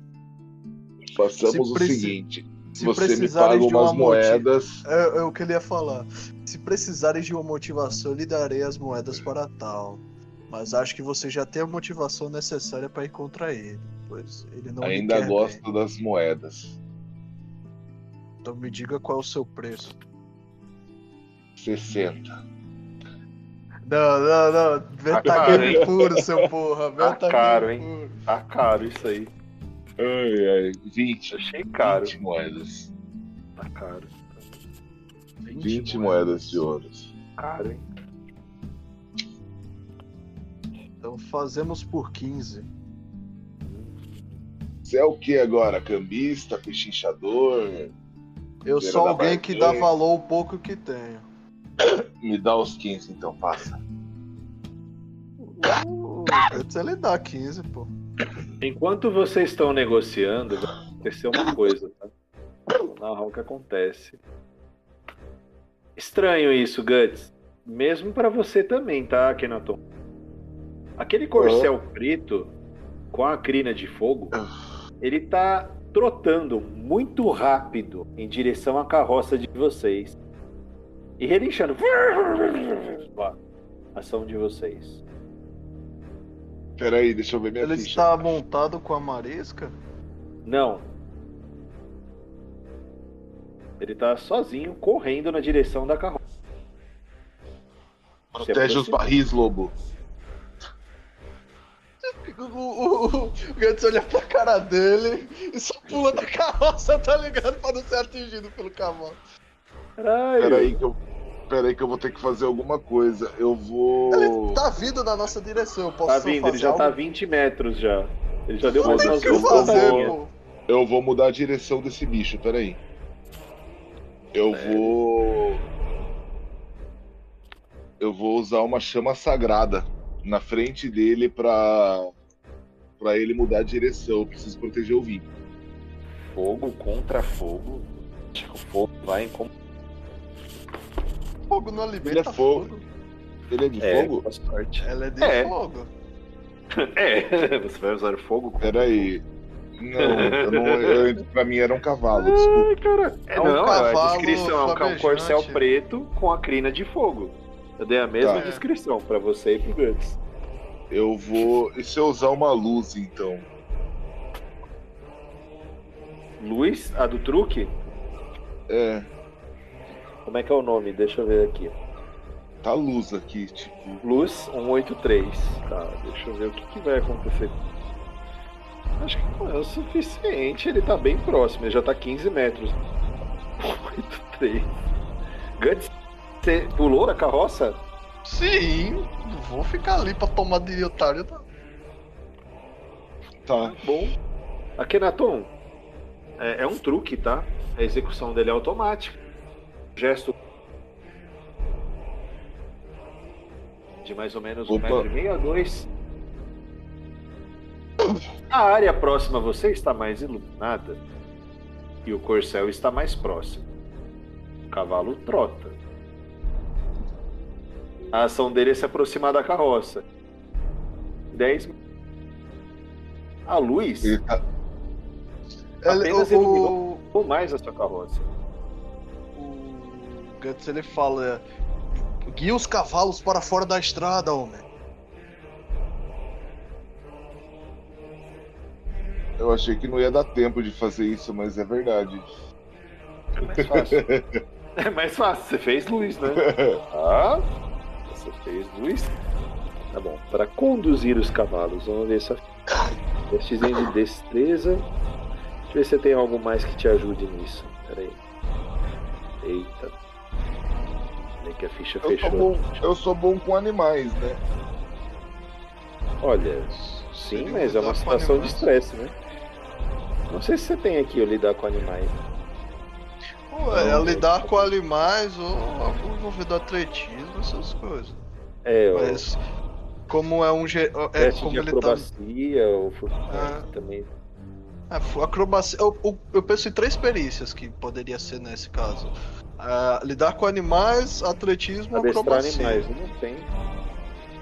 D: Façamos
C: Se
D: o seguinte:
C: Se
D: você me
C: precisarem
D: paga
C: de uma
D: umas moedas.
C: É, é o que ele ia falar. Se precisarem de uma motivação, eu lhe darei as moedas para tal. Mas acho que você já tem a motivação necessária para ir contra ele. Pois ele não
D: Ainda
C: bem.
D: das moedas.
C: Então me diga qual é o seu preço.
D: 60.
C: Não, não, não.
B: Tá caro,
C: puro, seu porra.
B: Tá
C: Metagame
B: caro, hein?
C: puro.
B: Tá caro isso aí.
D: Ai, ai. 20.
B: Achei caro.
D: 20 moedas.
B: Tá caro.
D: 20 moedas de ouro.
B: Caro, hein?
C: Então fazemos por 15.
D: Você é o que agora? Cambista, pechinchador?
C: Eu sou alguém que dá valor ao pouco que tenho.
D: Me dá os 15 então, passa.
C: Uh, antes ele dá 15, pô.
B: Enquanto vocês estão negociando, vai acontecer uma coisa, tá? Narrar o que acontece. Estranho isso, Guts. Mesmo pra você também, tá, Kenaton? Aquele corcel preto com a crina de fogo, ele tá trotando muito rápido em direção à carroça de vocês. E relinchando. Ação de vocês.
D: Peraí, deixa eu ver minha
C: Ele
D: ficha.
C: está montado com a marisca?
B: Não. Ele tá sozinho, correndo na direção da carroça.
D: Protege os barris, lobo.
C: O, o, o, o Gantz olha pra cara dele e só pula da carroça, tá ligado? Pra não ser atingido pelo cavalo.
B: Caralho.
D: Peraí que eu. Peraí que eu vou ter que fazer alguma coisa. Eu vou.
C: Ele tá vindo na nossa direção, eu posso
B: Tá vindo,
C: fazer
B: ele já tá a
C: algo?
B: 20 metros já. Ele já deu duas
C: fazer,
B: voltinhas.
C: pô.
D: Eu vou mudar a direção desse bicho, peraí. Eu vou. Eu vou usar uma chama sagrada na frente dele pra. pra ele mudar a direção. Eu preciso proteger o vinho.
B: Fogo contra fogo. Acho que o fogo vai como.
C: Fogo não alimenta
D: Ele é fogo. Ele é de
B: É,
D: fogo?
C: Ela é de
B: É.
C: fogo.
B: É, você vai usar o fogo
D: Peraí. Não, eu não. Eu, pra mim era um cavalo, desculpa.
B: Ai, cara. É,
C: É um
B: não, é a
C: cavalo
B: descrição. É um um corcel preto com a crina de fogo. Eu dei a mesma
D: Tá.
B: descrição pra você e pro Guts.
D: Eu vou. E se eu usar uma luz, então?
B: Luz, a do truque?
D: É,
B: Como é que é o nome? Deixa eu ver aqui.
D: tá luz aqui, tipo.
B: Luz 183. Tá, deixa eu ver o que, que vai acontecer. Acho que não é o suficiente. Ele tá bem próximo, ele já tá 15 metros. 183. Guts, você pulou na carroça?
C: Sim, não vou ficar ali pra tomar de otário. Tá?
D: Tá.
B: Bom. Akenaton, é, é um truque, tá? A execução dele é automática. Gesto de mais ou menos um
D: Opa.
B: metro e meio a dois. A área próxima a você está mais iluminada e o corcel está mais próximo. O cavalo trota. A ação dele é se aproximar da carroça. 10 A luz
D: tá.
B: Apenas
C: o,
B: iluminou. ou mais a sua carroça.
C: Guts ele fala: guia os cavalos para fora da estrada, homem.
D: Eu achei que não ia dar tempo de fazer isso, mas é verdade.
B: É mais fácil. é mais fácil. Você fez luz, né? Ah, você fez luz. Tá bom. Para conduzir os cavalos, vamos ver essa. Testezinho de destreza. Deixa eu ver se tem algo mais que te ajude nisso. Pera aí. Eita. Que a ficha
D: Eu sou,
B: fechou.
D: bom, eu sou bom com animais, né?
B: Olha, sim,
C: Ele
B: mas é uma situação de estresse, né? Não sei se você tem aqui o lidar com animais.
C: Pô, é lidar com animais ou envolvido atletismo, essas coisas.
B: É,
C: Mas como é um ge- é como
B: de
C: tá
B: acrobacia, o fu-
C: Ah.
B: também.
C: É, acrobacia. Eu, eu, eu penso em três perícias que poderia ser nesse caso: Ah, lidar com animais, atletismo
B: Adestrar
C: acrobacia.
B: animais, não tem.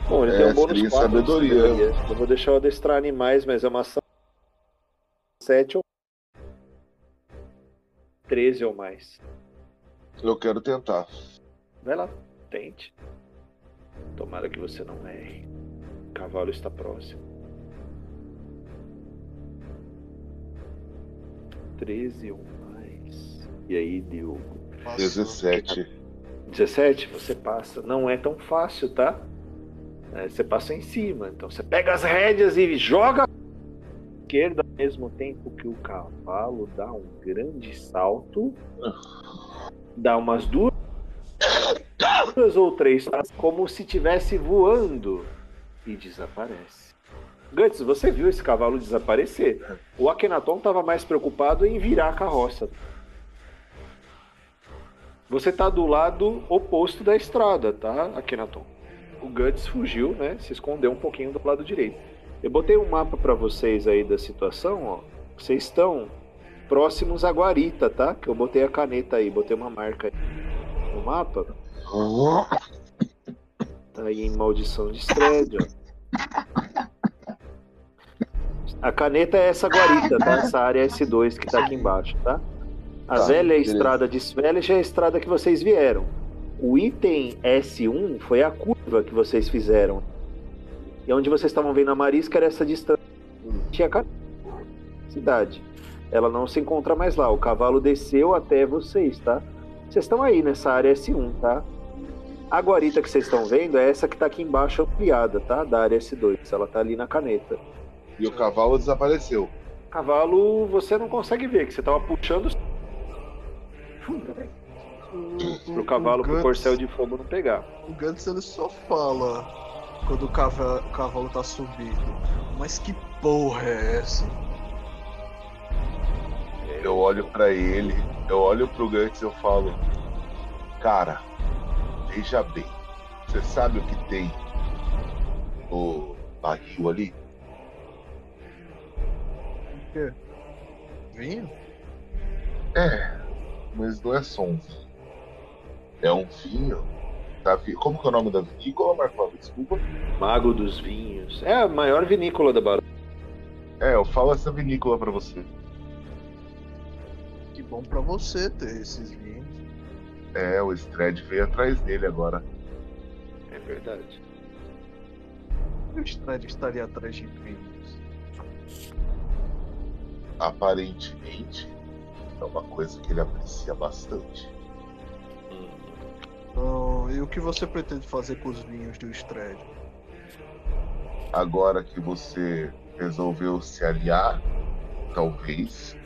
B: Bom, ele
D: É,
B: tem um bônus
D: seria
B: 4 de
D: sabedoria.
B: sabedoria. Eu vou deixar o adestrar animais, mas é uma ação 7 ou 13 ou mais.
D: Eu quero tentar.
B: Vai lá, tente. Tomara que você não erre. O cavalo está próximo. 13 ou mais. E aí, Diogo?
C: Passou.
D: 17.
B: 17, você passa. Não é tão fácil, tá? É, você passa em cima. Então você pega as rédeas e joga à esquerda ao mesmo tempo que o cavalo dá um grande salto. Dá umas duas, duas ou três passos, como se estivesse voando e desaparece. Guts, você viu esse cavalo desaparecer. O Akhenaton estava mais preocupado em virar a carroça. Você tá do lado oposto da estrada, tá, Akhenaton? O Guts fugiu, né? Se escondeu um pouquinho do lado direito. Eu botei um mapa para vocês aí da situação, ó. Vocês estão próximos a Guarita, tá? Que eu botei a caneta aí, botei uma marca no mapa. Tá aí em maldição de Stred, ó. A caneta é essa guarita, tá? Essa área S2 que tá aqui embaixo, tá? A
D: Tá,
B: velha
D: beleza.
B: estrada de Svelish é a estrada que vocês vieram. O item S1 foi a curva que vocês fizeram. E onde vocês estavam vendo a Marisca era essa distância. Tinha cidade. Ela não se encontra mais lá. O cavalo desceu até vocês, tá? Vocês estão aí nessa área S1, tá? A guarita que vocês estão vendo é essa que tá aqui embaixo ampliada, tá? Da área S2. Ela tá ali na caneta.
D: E o cavalo desapareceu.
B: Cavalo você não consegue ver, que você tava puxando pro cavalo, pro
C: Guts-
B: corcel de fogo não pegar.
C: O Gantz ele só fala quando o cavalo, o cavalo tá subindo. Mas que porra é essa?
D: Eu olho pra ele, eu olho pro Guts e eu falo: Cara, veja bem, você sabe o que tem no barril ali?
C: O quê? Vinho?
D: É, mas não é só um vinho. É um vinho. Da vi... Como que é o nome da vinícola, Marcelo? Desculpa.
B: Mago dos vinhos. É a maior vinícola da Barão.
D: É, eu falo essa vinícola pra você.
C: Que bom pra você ter esses vinhos.
D: É, o Stred veio atrás dele agora.
B: É verdade.
C: O Stred estaria atrás de vinhos.
D: Aparentemente, é uma coisa que ele aprecia bastante.
B: Hum.
C: Então, e o que você pretende fazer com os vinhos do Stred?
D: Agora que você resolveu se aliar, talvez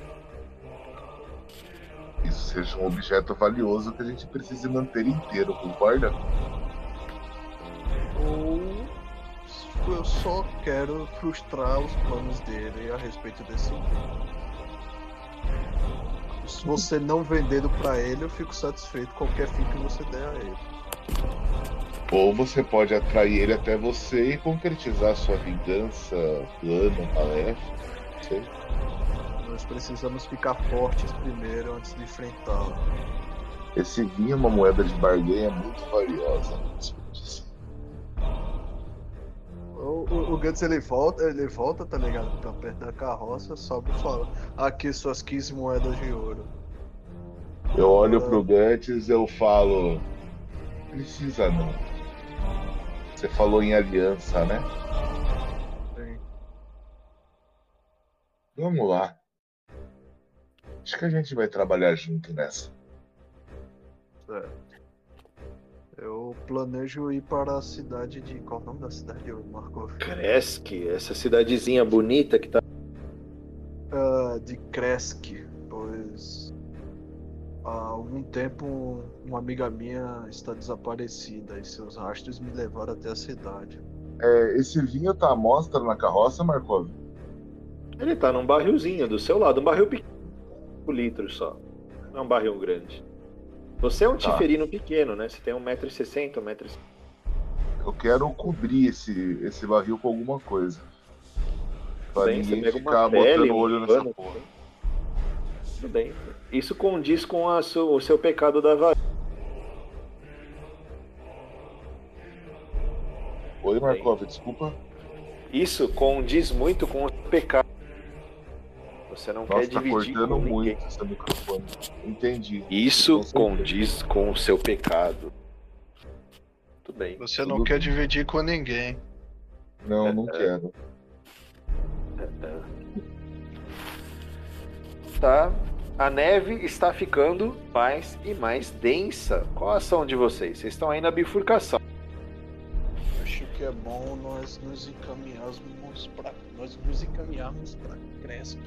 D: isso seja um objeto valioso que a gente precise manter inteiro, concorda?
C: único, eu só quero frustrar os planos dele a respeito desse vinho. Se você não vendendo pra ele, eu fico satisfeito com qualquer fim que você der a ele.
D: Ou você pode atrair ele até você e concretizar sua vingança, plano, tarefa. Não sei.
C: Nós precisamos ficar fortes primeiro antes de enfrentá-lo.
D: Esse vinho é uma moeda de barganha muito valiosa.
C: O, o, Gantz ele volta, ele volta, tá ligado? Pra perto da carroça, sobe e fala: Aqui suas 15 moedas de ouro.
D: Eu olho pro Gantz e eu falo. Precisa não. Você falou em aliança, né?
C: Sim.
D: Vamos lá. Acho que a gente vai trabalhar junto nessa.
C: É. Eu planejo ir para a cidade de. Qual é o nome da cidade, Marco?
B: Kresk, essa cidadezinha bonita que tá.
C: Ah, de Kresk, pois há algum tempo uma amiga minha está desaparecida e seus rastros me levaram até a cidade.
D: É, esse vinho tá à mostra na carroça, Markov?
B: Ele tá num barrilzinho do seu lado, um barril pequeno, 5 litros só. Não é um barril grande. Você é um
D: Tá.
B: tiferino pequeno, né? Você tem 1,60m, 1,60m.
D: Eu quero cobrir esse, esse barril com alguma coisa. Pra
B: Bem,
D: ninguém ficar
B: pele,
D: botando
B: um
D: olho nessa
B: pano,
D: porra.
B: Tudo bem. Isso condiz com a su- o seu pecado da varia.
D: Oi, Markov, desculpa.
B: Isso condiz muito com o pecado. Você não
D: Nossa,
B: quer
D: tá
B: dividir
D: cortando
B: com ninguém.
D: muito esse microfone. Entendi.
B: Isso
D: Com
B: condiz com o seu pecado. Tudo bem.
C: Você
D: Tudo
C: não quer
D: bem.
C: dividir com ninguém.
D: Não, não quero.
B: Tá. A neve está ficando mais e mais densa. Qual a ação de vocês? Vocês estão aí na bifurcação.
C: Acho que é bom nós nos encaminharmos para nós nos encaminharmos para Cresp.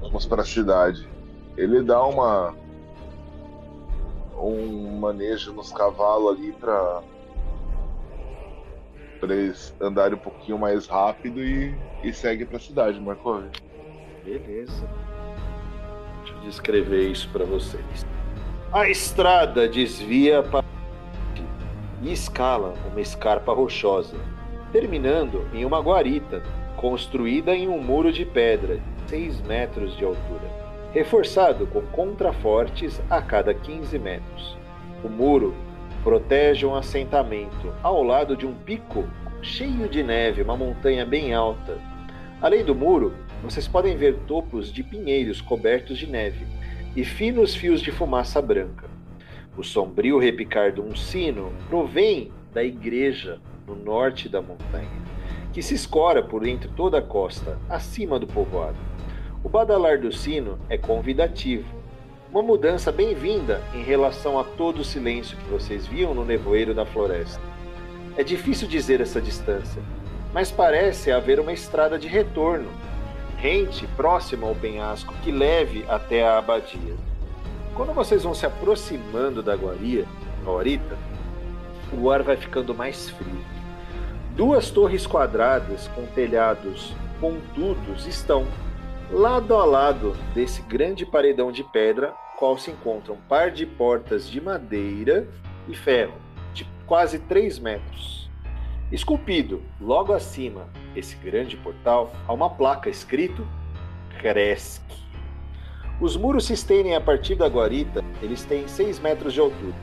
D: Vamos pra cidade. Ele dá uma. Um manejo nos cavalos ali pra. pra eles andarem um pouquinho mais rápido e, e segue pra cidade, Markov.
B: Beleza. Deixa eu descrever isso para vocês. A estrada desvia para e escala uma escarpa rochosa, terminando em uma guarita construída em um muro de pedra 6 metros de altura, reforçado com contrafortes a cada 15 metros. O muro protege um assentamento ao lado de um pico cheio de neve, uma montanha bem alta. Além do muro, vocês podem ver topos de pinheiros cobertos de neve e finos fios de fumaça branca. O sombrio repicar de um sino provém da igreja no norte da montanha, que se escora por entre toda a costa, acima do povoado. O badalar do sino é convidativo, uma mudança bem-vinda em relação a todo o silêncio que vocês viam no nevoeiro da floresta. É difícil dizer essa distância, mas parece haver uma estrada de retorno, rente próxima ao penhasco que leve até a abadia. Quando vocês vão se aproximando da guaria, guarita, o ar vai ficando mais frio. Duas torres quadradas com telhados pontudos estão lado a lado desse grande paredão de pedra, qual se encontra um par de portas de madeira e ferro, de quase 3 metros. Esculpido logo acima desse grande portal, há uma placa escrito Kresk. Os muros se estendem a partir da guarita, eles têm 6 metros de altura.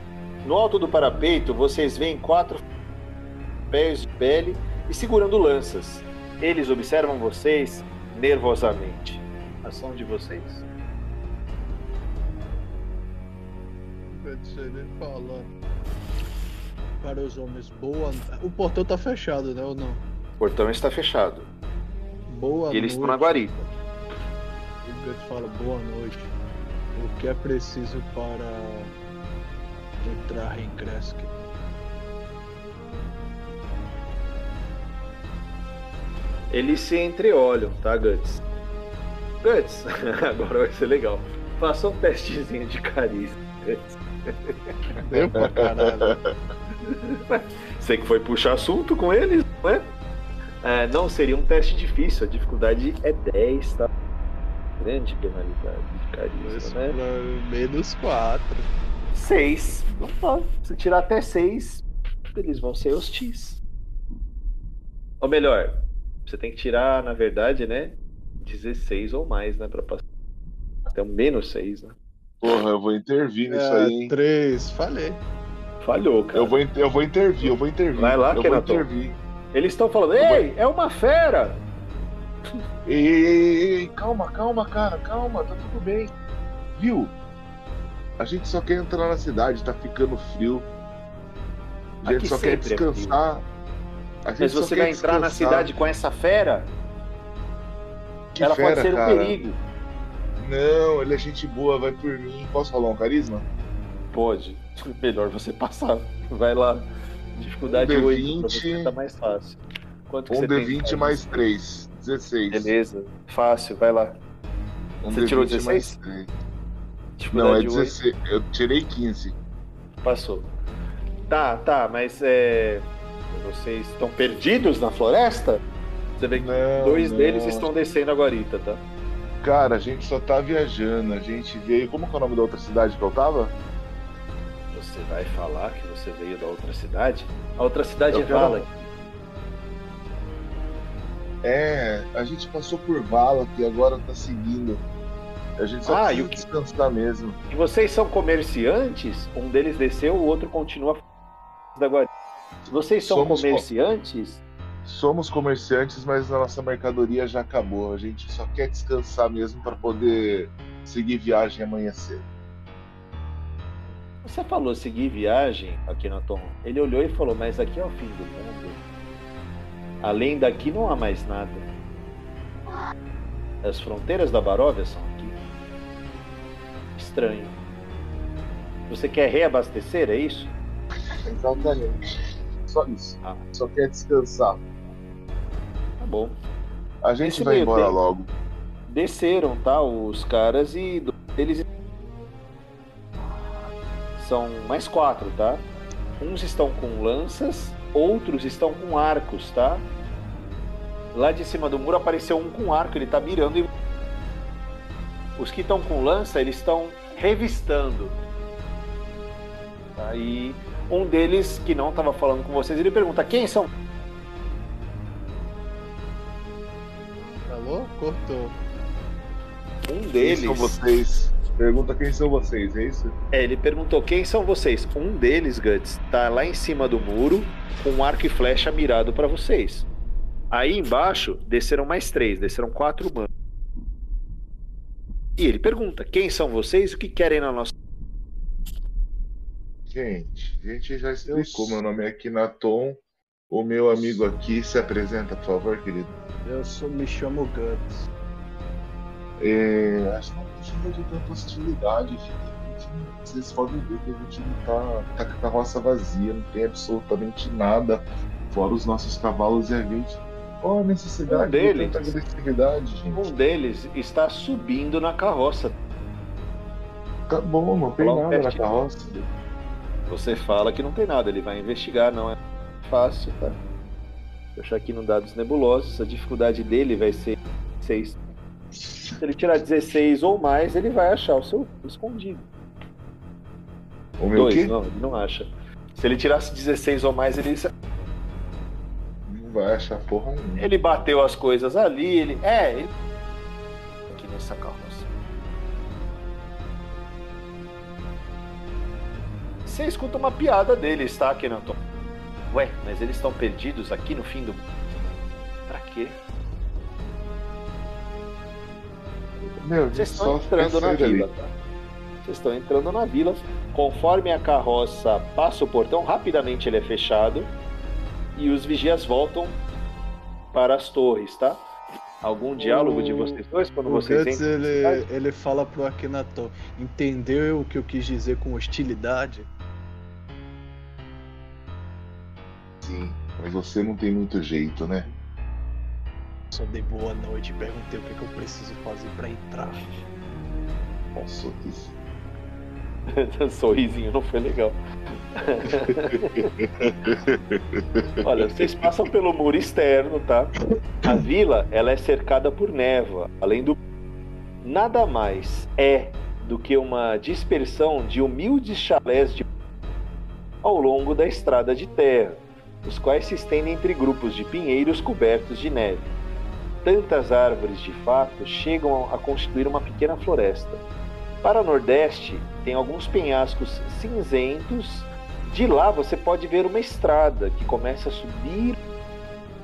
B: No alto do parapeito, vocês veem quatro pés de pele e segurando lanças. Eles observam vocês nervosamente. Ação de vocês.
C: Ele fala para os homens, boa. O portão tá fechado, né? Ou não?
B: O portão está fechado.
C: Boa
B: e eles estão na
C: noite.
B: guarita.
C: O Guts fala boa noite. O que é preciso para entrar em Kresk?
B: Eles se entreolham, tá, Guts? Guts, agora vai ser legal. Faça um testezinho de carisma, Guts.
C: Deu pra caralho.
B: Você que foi puxar assunto com eles, não é? é? Não, seria um teste difícil. A dificuldade é 10, tá? Grande penalidade de carisma, né?
C: Menos 4.
B: 6. Se tirar até 6, eles vão ser hostis. Ou melhor, você tem que tirar, na verdade, né? 16 ou mais, né? Pra passar. Até um menos 6, né?
D: Porra, eu vou intervir nisso é, aí, hein?
C: 3, falei.
B: Falhou, cara.
D: Eu vou, eu vou intervir, eu vou intervir.
B: Vai lá,
D: eu
B: vou
D: intervir.
B: Eles estão falando, ei, vou... é uma fera!
D: Ei, ei, ei, ei, calma, calma, cara, calma, tá tudo bem. Viu? A gente só quer entrar na cidade, tá ficando frio. A gente Aqui só quer é descansar.
B: É Mas você vai entrar descansar. na cidade com essa fera?
D: Que
B: Ela
D: fera,
B: pode ser
D: cara.
B: um perigo.
D: Não, ele é gente boa, vai por mim. Posso rolar um carisma?
B: Pode. Melhor você passar. Vai lá. Dificuldade
D: um
B: 8 pra você tá mais fácil.
D: Quanto um D20 mais 3. 16.
B: Beleza. Fácil, vai lá.
D: Um
B: você tirou 16?
D: Não, é 16. 8. Eu tirei 15.
B: Passou. Tá, tá, mas é. Vocês estão perdidos na floresta? Você vê que não, dois não. deles estão descendo agora, tá?
D: Cara, a gente só tá viajando. A gente veio. Como que é o nome da outra cidade que eu tava?
B: Você vai falar que você veio da outra cidade? A outra cidade eu é Vala.
D: É, a gente passou por Vala e agora tá seguindo. A gente só ah, precisa que... descansar mesmo.
B: E vocês são comerciantes? Um deles desceu, o outro continua agora. Vocês são Somos comerciantes?
D: Somos comerciantes, mas a nossa mercadoria já acabou. A gente só quer descansar mesmo para poder seguir viagem amanhã cedo.
B: Você falou seguir viagem aqui na Tom. Ele olhou e falou: Mas aqui é o fim do mundo. Além daqui não há mais nada. As fronteiras da Baróvia são aqui. Estranho. Você quer reabastecer, é isso?
D: Exatamente. Só isso. Ah. Só quer descansar.
B: Tá bom.
D: A gente Esse vai embora tempo, logo.
B: Desceram, tá? Os caras e eles são mais quatro, tá? Uns estão com lanças, outros estão com arcos, tá? Lá de cima do muro apareceu um com arco, ele tá mirando e os que estão com lança, eles estão revistando. Aí um deles que não estava falando com vocês, ele pergunta: "Quem são
C: Alô? Cortou.
B: Um deles.
D: Quem são vocês? Pergunta quem são vocês, é isso?
B: É, ele perguntou quem são vocês. Um deles, Guts, tá lá em cima do muro com um arco e flecha mirado para vocês. Aí embaixo desceram mais três, desceram quatro humanos. E ele pergunta: quem são vocês o que querem na nossa.
D: Gente, a gente já explicou. Eu... Meu nome é Kinaton. O meu amigo aqui se apresenta, por favor, querido.
C: Eu sou, me chamo Guts.
D: É, acho que não precisa de tanta hostilidade, Vocês podem ver que a gente não tá, tá com a carroça vazia, não tem absolutamente nada, fora os nossos cavalos e a gente. Qual a necessidade
B: um deles,
D: de tanta agressividade, gente?
B: Um deles está subindo na carroça.
D: Tá bom, não tem nada na carroça.
B: Você fala que não tem nada, ele vai investigar, não é fácil, tá? Achar aqui no dados nebulosos, a dificuldade dele vai ser 6. Se ele tirar 16 ou mais, ele vai achar o seu escondido.
D: O meu
B: Dois,
D: quê?
B: não, ele não acha. Se ele tirasse 16 ou mais, ele.
D: Não vai achar porra nenhuma.
B: Ele bateu as coisas ali, ele. É, ele. Aqui nessa carroça. Você escuta uma piada deles, tá, Kenaton? Ué, mas eles estão perdidos aqui no fim do. Pra quê?
D: Meu,
B: Vocês estão entrando na vila, tá? Vocês estão entrando na vila. Conforme a carroça passa o portão, rapidamente ele é fechado e os vigias voltam para as torres, tá? Algum diálogo o... de vocês dois quando
C: o
B: vocês
C: Guts, entram? Ele, ele fala pro Akhenaton, entendeu o que eu quis dizer com hostilidade?
D: Sim, mas você não tem muito jeito, né?
C: Só dei boa noite e perguntei o que, que eu preciso fazer para entrar.
D: Nossa, isso.
B: Sorrisinho não foi legal. Olha, vocês passam pelo muro externo, tá? A vila, ela é cercada por névoa, além do nada mais é do que uma dispersão de humildes chalés de ao longo da estrada de terra, os quais se estendem entre grupos de pinheiros cobertos de neve. Tantas árvores, de fato, chegam a constituir uma pequena floresta. Para o nordeste, tem alguns penhascos cinzentos. De lá você pode ver uma estrada que começa a subir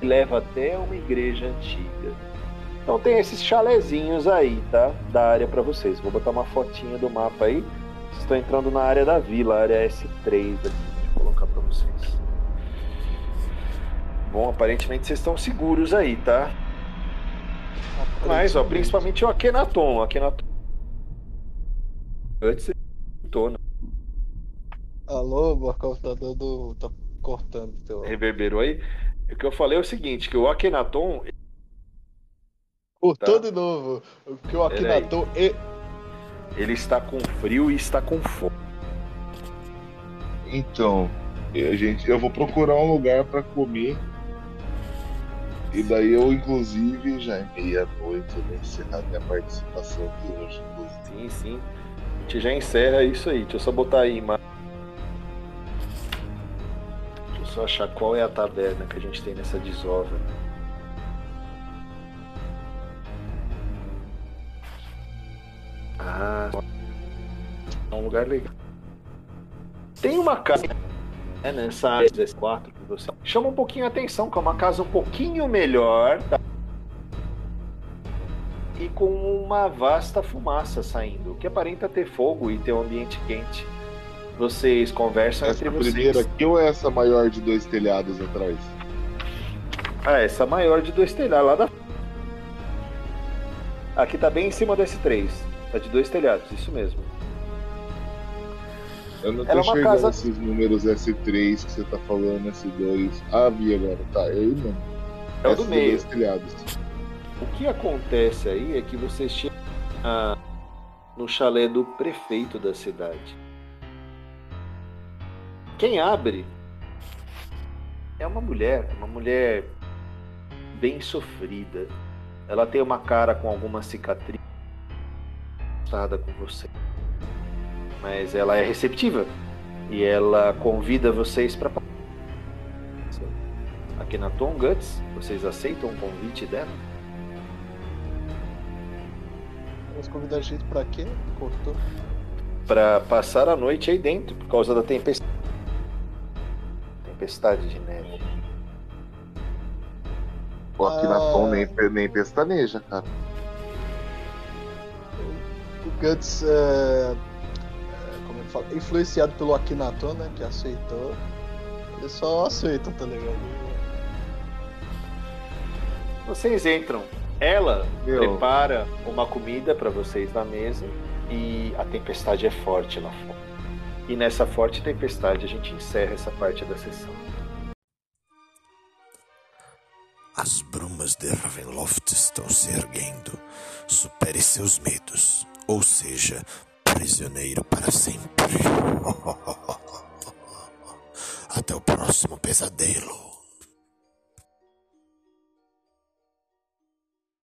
B: e leva até uma igreja antiga. Então tem esses chalezinhos aí, tá? Da área para vocês. Vou botar uma fotinha do mapa aí. Estou entrando na área da vila, área S3 aqui colocar para vocês. Bom, aparentemente vocês estão seguros aí, tá? Mas, ó, principalmente o Akhenaton. O Akhenaton. Antes você né?
C: Alô, Marcão, tá dando. tá cortando teu.
B: Reverberou aí. O que eu falei é o seguinte: que o Akhenaton.
C: Cortou tá? de novo. O que o Akhenaton.
B: Ele está com frio e está com fome.
D: Então, a gente, eu vou procurar um lugar para comer. E daí eu, inclusive, já é meia-noite, eu vou encerrar minha participação aqui hoje.
B: Sim, sim. Gente já encerra isso aí. Deixa eu só botar aí, mas... Deixa eu só achar qual é a taverna que a gente tem nessa desova. Ah, é um lugar legal. Tem uma casa né, nessa área 4 que você chama um pouquinho a atenção, que é uma casa um pouquinho melhor tá? E com uma vasta fumaça saindo, que aparenta ter fogo e ter um ambiente quente. Vocês conversam
D: essa
B: entre vocês.
D: primeira aqui ou é essa maior de dois telhados atrás?
B: Ah, essa maior de dois telhados lá da. Aqui tá bem em cima desse 3. Tá de dois telhados, isso mesmo.
D: Eu não tô Era enxergando casa... esses números S3 que você tá falando, S2. Ah, vi agora, tá, é aí mesmo.
B: É o do meio. O que acontece aí é que vocês chegam no chalé do prefeito da cidade. Quem abre é uma mulher, uma mulher bem sofrida. Ela tem uma cara com alguma cicatriz com você mas ela é receptiva e ela convida vocês para aqui na Tom Guts. Vocês aceitam o convite dela?
C: Vamos convidar a gente para quê? Cortou.
B: Para passar a noite aí dentro por causa da tempestade. Tempestade de neve.
D: Pô, aqui ah... na Tom nem, nem pestaneja, cara.
C: O Guts é influenciado pelo Akinaton, né? Que aceitou. Eles só aceitam, tá ligado?
B: Vocês entram. Ela Meu. prepara uma comida para vocês na mesa e a tempestade é forte lá fora. E nessa forte tempestade a gente encerra essa parte da sessão.
E: As brumas de Ravenloft estão se erguendo. Supere seus medos. Ou seja, prisioneiro para sempre. Até o próximo pesadelo.